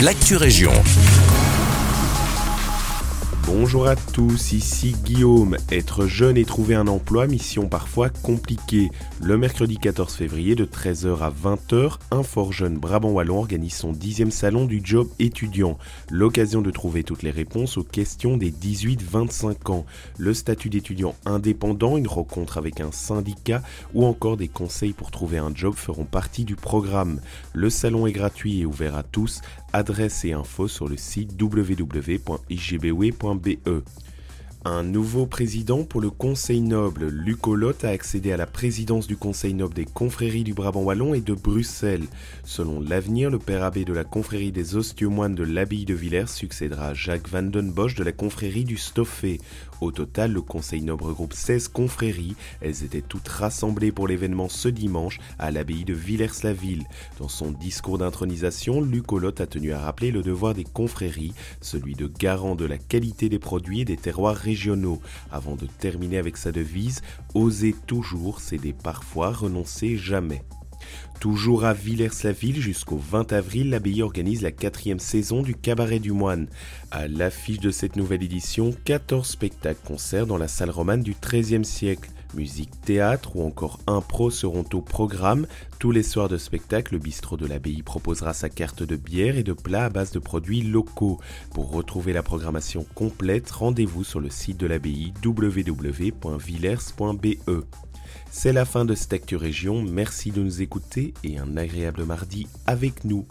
l'actu région. Bonjour à tous, ici Guillaume. Être jeune et trouver un emploi, mission parfois compliquée. Le mercredi 14 février de 13h à 20h, un fort jeune Brabant Wallon organise son dixième salon du job étudiant. L'occasion de trouver toutes les réponses aux questions des 18-25 ans. Le statut d'étudiant indépendant, une rencontre avec un syndicat ou encore des conseils pour trouver un job feront partie du programme. Le salon est gratuit et ouvert à tous. Adresse et infos sur le site www.igbwe.be E. Un nouveau président pour le Conseil noble, Luc a accédé à la présidence du Conseil noble des confréries du Brabant Wallon et de Bruxelles. Selon l'avenir, le père abbé de la confrérie des ostiomoines de l'abbaye de Villers succédera à Jacques Van den Bosch de la confrérie du Stoffé. Au total, le Conseil noble regroupe 16 confréries. Elles étaient toutes rassemblées pour l'événement ce dimanche à l'abbaye de Villers-la-Ville. Dans son discours d'intronisation, Luc a tenu à rappeler le devoir des confréries, celui de garant de la qualité des produits et des terroirs régionaux avant de terminer avec sa devise Oser toujours, céder parfois, renoncer jamais. Toujours à Villers-la-Ville jusqu'au 20 avril, l'abbaye organise la quatrième saison du Cabaret du Moine. À l'affiche de cette nouvelle édition, 14 spectacles-concerts dans la salle romane du XIIIe siècle. Musique, théâtre ou encore impro seront au programme. Tous les soirs de spectacle, le bistrot de l'abbaye proposera sa carte de bière et de plats à base de produits locaux. Pour retrouver la programmation complète, rendez-vous sur le site de l'abbaye www.villers.be. C'est la fin de cette Région, merci de nous écouter et un agréable mardi avec nous.